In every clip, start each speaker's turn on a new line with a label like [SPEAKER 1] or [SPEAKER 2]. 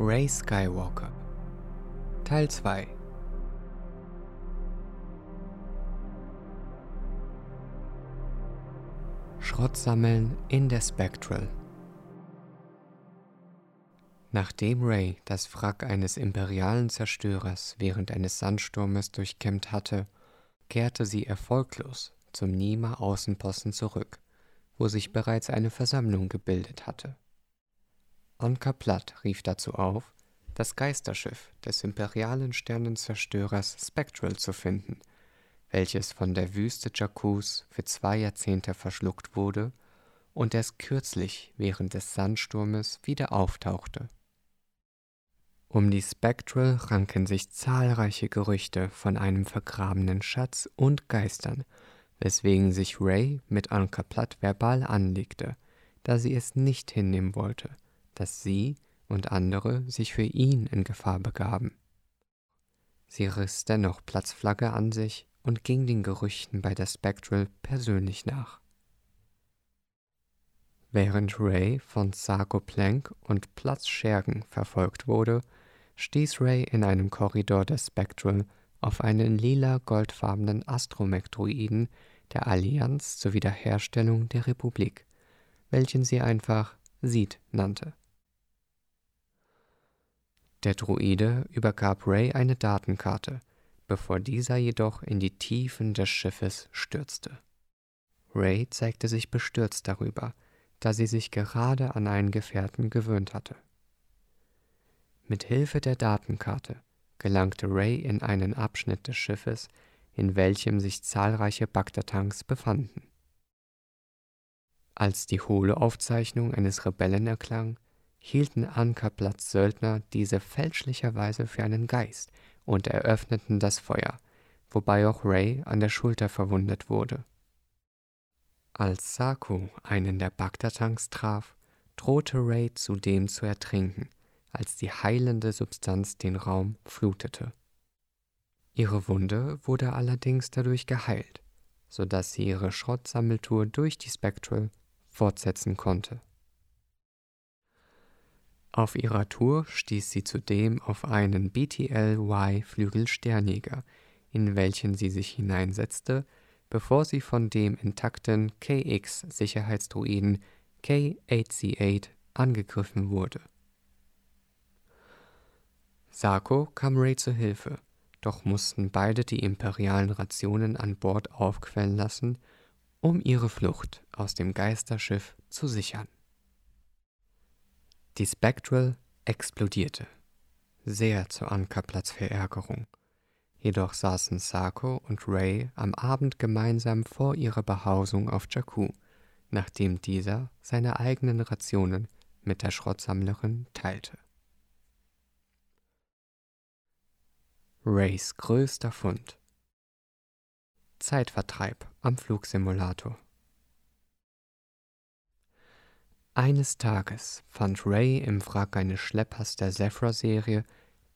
[SPEAKER 1] Ray Skywalker. Teil 2 Schrott sammeln in der Spectral. Nachdem Ray das Wrack eines imperialen Zerstörers während eines Sandsturmes durchkämmt hatte, kehrte sie erfolglos zum Nima Außenposten zurück, wo sich bereits eine Versammlung gebildet hatte. Anka Platt rief dazu auf, das Geisterschiff des imperialen Sternenzerstörers Spectral zu finden, welches von der Wüste Jakkus für zwei Jahrzehnte verschluckt wurde und erst kürzlich während des Sandsturmes wieder auftauchte. Um die Spectral ranken sich zahlreiche Gerüchte von einem vergrabenen Schatz und Geistern, weswegen sich Ray mit Anka Platt verbal anlegte, da sie es nicht hinnehmen wollte – dass sie und andere sich für ihn in Gefahr begaben. Sie riss dennoch Platzflagge an sich und ging den Gerüchten bei der Spectral persönlich nach. Während Ray von Sarko Plank und Platz Schergen verfolgt wurde, stieß Ray in einem Korridor der Spectral auf einen lila-goldfarbenen Astromech-Druiden der Allianz zur Wiederherstellung der Republik, welchen sie einfach Sid nannte. Der Druide übergab Ray eine Datenkarte, bevor dieser jedoch in die Tiefen des Schiffes stürzte. Ray zeigte sich bestürzt darüber, da sie sich gerade an einen Gefährten gewöhnt hatte. Mit Hilfe der Datenkarte gelangte Ray in einen Abschnitt des Schiffes, in welchem sich zahlreiche Bagdad-Tanks befanden. Als die hohle Aufzeichnung eines Rebellen erklang, hielten Ankerplatz Söldner diese fälschlicherweise für einen Geist und eröffneten das Feuer, wobei auch Ray an der Schulter verwundet wurde. Als Saku einen der Bagdad-Tanks traf, drohte Ray zudem zu ertrinken, als die heilende Substanz den Raum flutete. Ihre Wunde wurde allerdings dadurch geheilt, so dass sie ihre Schrottsammeltour durch die Spectral fortsetzen konnte. Auf ihrer Tour stieß sie zudem auf einen BTL-Y-Flügelsternjäger, in welchen sie sich hineinsetzte, bevor sie von dem intakten KX-Sicherheitsdruiden K-8C8 angegriffen wurde. Sako kam Ray zu Hilfe, doch mussten beide die imperialen Rationen an Bord aufquellen lassen, um ihre Flucht aus dem Geisterschiff zu sichern. Die Spectral explodierte, sehr zu Ankerplatz Verärgerung. Jedoch saßen Sako und Ray am Abend gemeinsam vor ihrer Behausung auf Jakku, nachdem dieser seine eigenen Rationen mit der Schrottsammlerin teilte. Rays größter Fund Zeitvertreib am Flugsimulator Eines Tages fand Ray im Wrack eines Schleppers der Zephyr-Serie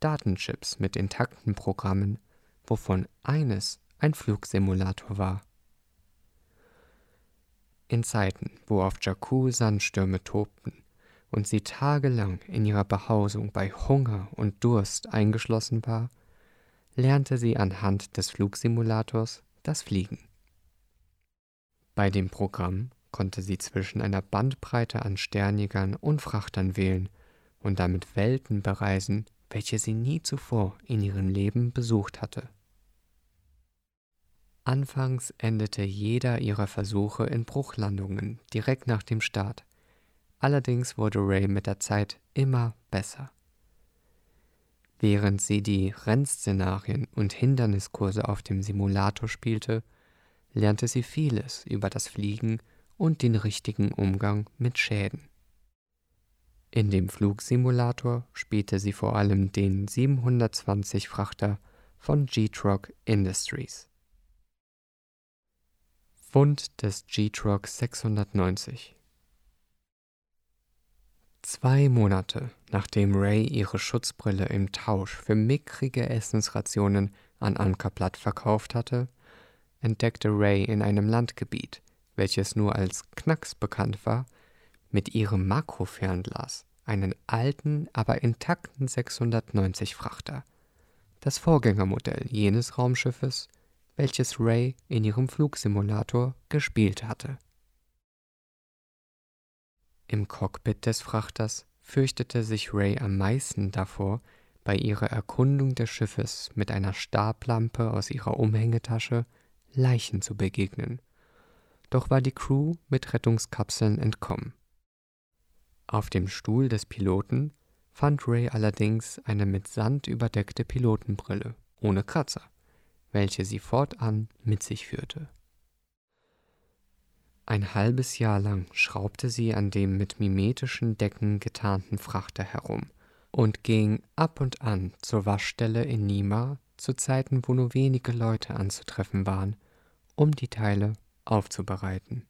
[SPEAKER 1] Datenchips mit intakten Programmen, wovon eines ein Flugsimulator war. In Zeiten, wo auf Jakku Sandstürme tobten und sie tagelang in ihrer Behausung bei Hunger und Durst eingeschlossen war, lernte sie anhand des Flugsimulators das Fliegen. Bei dem Programm konnte sie zwischen einer Bandbreite an Sternjägern und Frachtern wählen und damit Welten bereisen, welche sie nie zuvor in ihrem Leben besucht hatte. Anfangs endete jeder ihrer Versuche in Bruchlandungen direkt nach dem Start. Allerdings wurde Ray mit der Zeit immer besser. Während sie die Rennszenarien und Hinderniskurse auf dem Simulator spielte, lernte sie vieles über das Fliegen und den richtigen Umgang mit Schäden. In dem Flugsimulator spielte sie vor allem den 720 Frachter von G-Troc Industries. Fund des G-Troc 690 Zwei Monate nachdem Ray ihre Schutzbrille im Tausch für mickrige Essensrationen an Ankerplatt verkauft hatte, entdeckte Ray in einem Landgebiet welches nur als Knacks bekannt war, mit ihrem Makrofernglas einen alten, aber intakten 690 Frachter, das Vorgängermodell jenes Raumschiffes, welches Ray in ihrem Flugsimulator gespielt hatte. Im Cockpit des Frachters fürchtete sich Ray am meisten davor, bei ihrer Erkundung des Schiffes mit einer Stablampe aus ihrer Umhängetasche Leichen zu begegnen. Doch war die Crew mit Rettungskapseln entkommen. Auf dem Stuhl des Piloten fand Ray allerdings eine mit Sand überdeckte Pilotenbrille ohne Kratzer, welche sie fortan mit sich führte. Ein halbes Jahr lang schraubte sie an dem mit mimetischen Decken getarnten Frachter herum und ging ab und an zur Waschstelle in Nima zu Zeiten, wo nur wenige Leute anzutreffen waren, um die Teile aufzubereiten.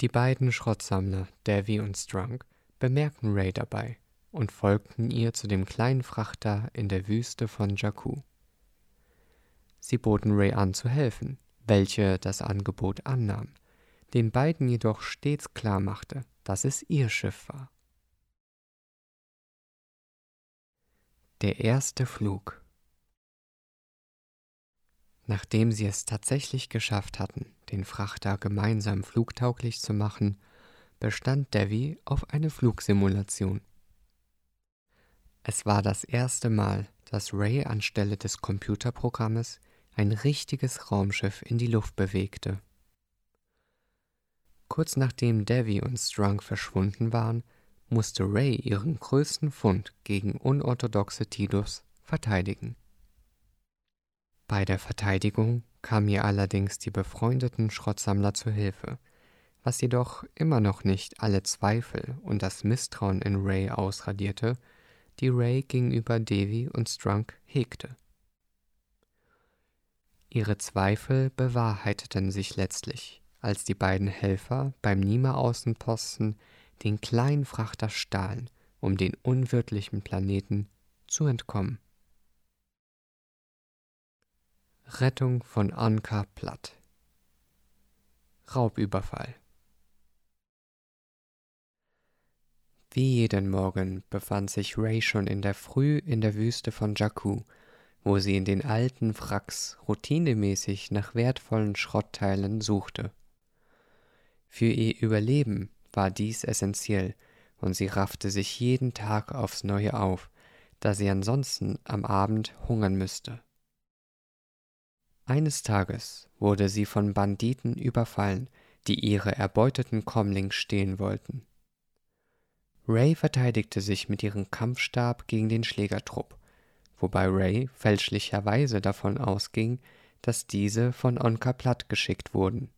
[SPEAKER 1] Die beiden Schrottsammler, Davy und Strunk, bemerkten Ray dabei und folgten ihr zu dem kleinen Frachter in der Wüste von Jakku. Sie boten Ray an zu helfen, welche das Angebot annahm, den beiden jedoch stets klar machte, dass es ihr Schiff war. Der erste Flug. Nachdem sie es tatsächlich geschafft hatten, den Frachter gemeinsam flugtauglich zu machen, bestand Devi auf eine Flugsimulation. Es war das erste Mal, dass Ray anstelle des Computerprogrammes ein richtiges Raumschiff in die Luft bewegte. Kurz nachdem Devi und Strunk verschwunden waren, musste Ray ihren größten Fund gegen unorthodoxe Tidus verteidigen. Bei der Verteidigung kamen ihr allerdings die befreundeten Schrottsammler zu Hilfe, was jedoch immer noch nicht alle Zweifel und das Misstrauen in Ray ausradierte, die Ray gegenüber Devi und Strunk hegte. Ihre Zweifel bewahrheiteten sich letztlich, als die beiden Helfer beim Nima-Außenposten den kleinen Frachter stahlen, um den unwirtlichen Planeten zu entkommen. Rettung von Anka Platt Raubüberfall Wie jeden Morgen befand sich Ray schon in der Früh in der Wüste von Jakku, wo sie in den alten Wracks routinemäßig nach wertvollen Schrottteilen suchte. Für ihr Überleben war dies essentiell, und sie raffte sich jeden Tag aufs neue auf, da sie ansonsten am Abend hungern müsste. Eines Tages wurde sie von Banditen überfallen, die ihre erbeuteten Kommlings stehlen wollten. Ray verteidigte sich mit ihrem Kampfstab gegen den Schlägertrupp, wobei Ray fälschlicherweise davon ausging, dass diese von Onka platt geschickt wurden.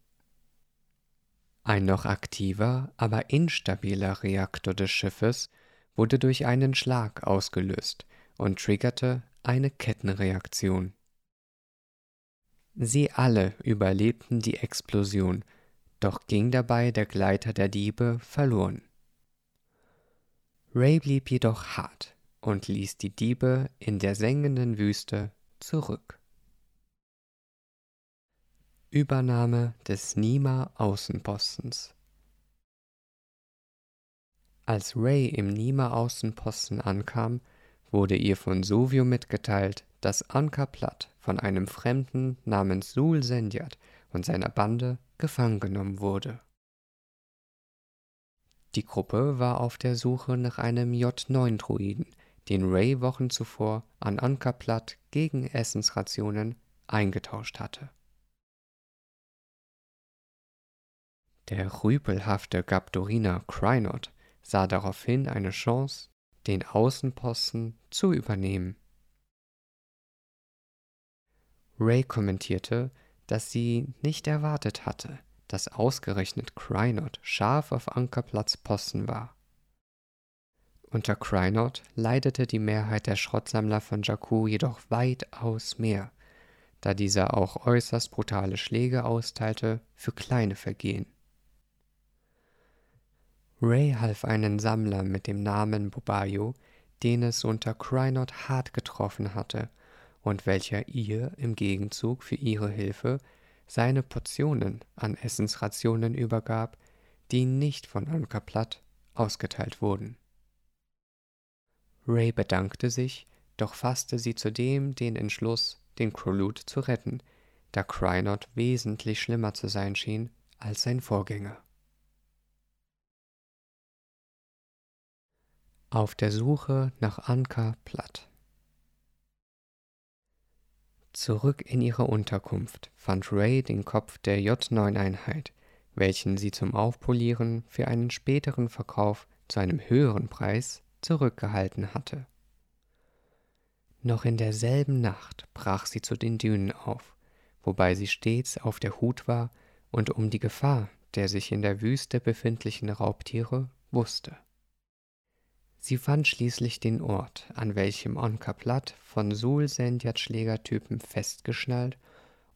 [SPEAKER 1] Ein noch aktiver, aber instabiler Reaktor des Schiffes wurde durch einen Schlag ausgelöst und triggerte eine Kettenreaktion. Sie alle überlebten die Explosion, doch ging dabei der Gleiter der Diebe verloren. Ray blieb jedoch hart und ließ die Diebe in der sengenden Wüste zurück. Übernahme des Nima Außenpostens Als Ray im Nima Außenposten ankam, wurde ihr von Sovio mitgeteilt, dass Anka Platt von einem Fremden namens Sul Sendiat und seiner Bande gefangen genommen wurde. Die Gruppe war auf der Suche nach einem J9-Druiden, den Ray Wochen zuvor an Anka Platt gegen Essensrationen eingetauscht hatte. Der rüpelhafte Gabdoriner Krynot sah daraufhin eine Chance, den Außenposten zu übernehmen. Ray kommentierte, dass sie nicht erwartet hatte, dass ausgerechnet Krynot scharf auf Ankerplatz Posten war. Unter Krynot leidete die Mehrheit der Schrottsammler von Jakku jedoch weitaus mehr, da dieser auch äußerst brutale Schläge austeilte für kleine Vergehen. Ray half einen Sammler mit dem Namen Bobayo, den es unter Krynot hart getroffen hatte und welcher ihr im Gegenzug für ihre Hilfe seine Portionen an Essensrationen übergab, die nicht von Ankerplatt ausgeteilt wurden. Ray bedankte sich, doch fasste sie zudem den Entschluss, den Krolud zu retten, da Crynot wesentlich schlimmer zu sein schien als sein Vorgänger. Auf der Suche nach Anka Platt. Zurück in ihrer Unterkunft fand Ray den Kopf der J9-Einheit, welchen sie zum Aufpolieren für einen späteren Verkauf zu einem höheren Preis zurückgehalten hatte. Noch in derselben Nacht brach sie zu den Dünen auf, wobei sie stets auf der Hut war und um die Gefahr der sich in der Wüste befindlichen Raubtiere wusste. Sie fand schließlich den Ort, an welchem Onka Platt von Sul-Senjat-Schlägertypen festgeschnallt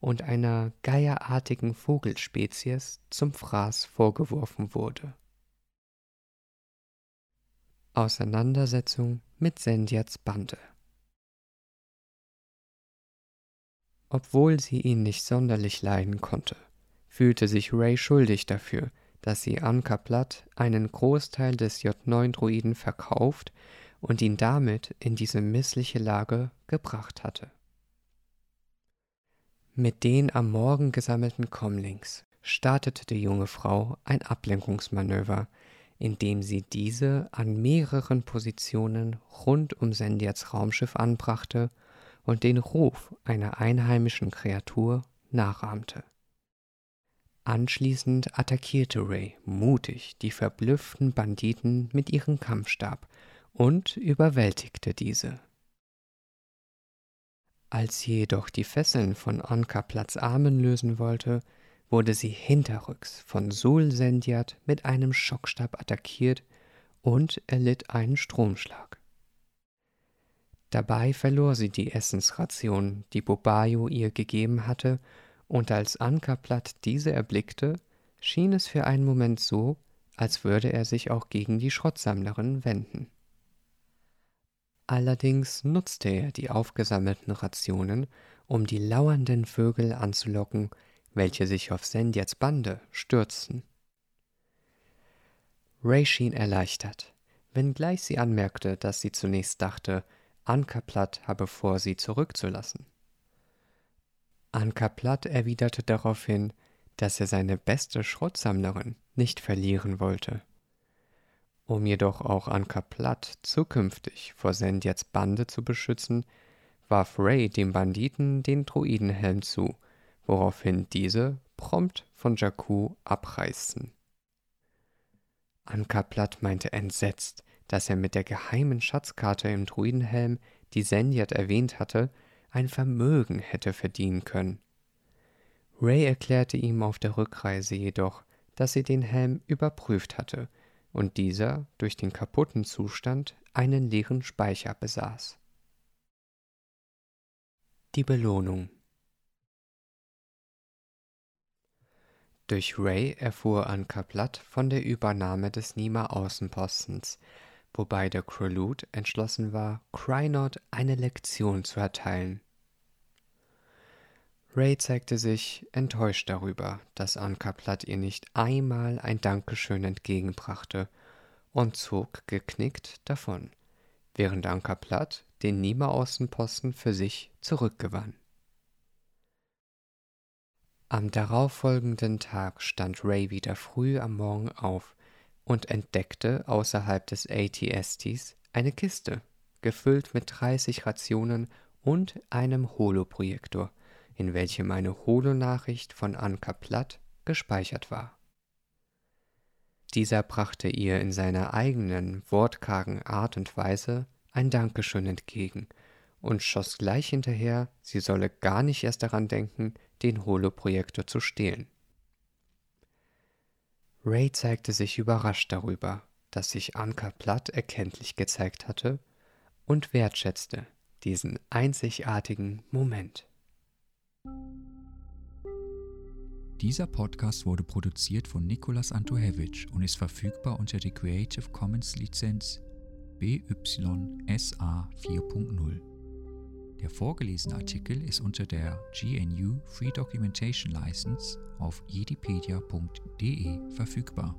[SPEAKER 1] und einer geierartigen Vogelspezies zum Fraß vorgeworfen wurde. Auseinandersetzung mit Senjats Bande Obwohl sie ihn nicht sonderlich leiden konnte, fühlte sich Ray schuldig dafür, dass sie Anka Platt einen Großteil des J9-Druiden verkauft und ihn damit in diese missliche Lage gebracht hatte. Mit den am Morgen gesammelten Comlings startete die junge Frau ein Ablenkungsmanöver, indem sie diese an mehreren Positionen rund um Sendiats Raumschiff anbrachte und den Ruf einer einheimischen Kreatur nachahmte. Anschließend attackierte Ray mutig die verblüfften Banditen mit ihrem Kampfstab und überwältigte diese. Als sie jedoch die Fesseln von Anka Platz Armen lösen wollte, wurde sie hinterrücks von Sul Sendiat mit einem Schockstab attackiert und erlitt einen Stromschlag. Dabei verlor sie die Essensration, die Bobayo ihr gegeben hatte, und als Ankerplatt diese erblickte, schien es für einen Moment so, als würde er sich auch gegen die Schrottsammlerin wenden. Allerdings nutzte er die aufgesammelten Rationen, um die lauernden Vögel anzulocken, welche sich auf Sendiats Bande stürzten. Ray schien erleichtert, wenngleich sie anmerkte, dass sie zunächst dachte, Ankerplatt habe vor, sie zurückzulassen. Anka Platt erwiderte daraufhin, dass er seine beste Schrottsammlerin nicht verlieren wollte. Um jedoch auch Anka Platt zukünftig vor Sendiats Bande zu beschützen, warf Ray dem Banditen den Druidenhelm zu, woraufhin diese prompt von Jakku abreißten. Anka Platt meinte entsetzt, dass er mit der geheimen Schatzkarte im Druidenhelm, die Sendiat erwähnt hatte, ein Vermögen hätte verdienen können. Ray erklärte ihm auf der Rückreise jedoch, dass sie den Helm überprüft hatte und dieser durch den kaputten Zustand einen leeren Speicher besaß. Die Belohnung Durch Ray erfuhr Anka Platt von der Übernahme des Nima Außenpostens, wobei der Krolud entschlossen war, Crynod eine Lektion zu erteilen. Ray zeigte sich enttäuscht darüber, dass Anka Platt ihr nicht einmal ein Dankeschön entgegenbrachte und zog geknickt davon, während Anka Platt den Nima-Außenposten für sich zurückgewann. Am darauffolgenden Tag stand Ray wieder früh am Morgen auf und entdeckte außerhalb des ATSTs eine Kiste, gefüllt mit 30 Rationen und einem Holoprojektor, in welchem eine Holonachricht von Anka Platt gespeichert war. Dieser brachte ihr in seiner eigenen wortkargen Art und Weise ein Dankeschön entgegen und schoss gleich hinterher, sie solle gar nicht erst daran denken, den Holoprojektor zu stehlen. Ray zeigte sich überrascht darüber, dass sich Anka Platt erkenntlich gezeigt hatte und wertschätzte diesen einzigartigen Moment.
[SPEAKER 2] Dieser Podcast wurde produziert von Nikolas Antohevich und ist verfügbar unter der Creative Commons Lizenz BYSA 4.0. Der vorgelesene Artikel ist unter der GNU Free Documentation License auf jedipedia.de verfügbar.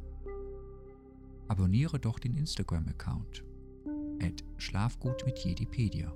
[SPEAKER 2] abonniere doch den Instagram-Account. Schlafgut mit Jedipedia.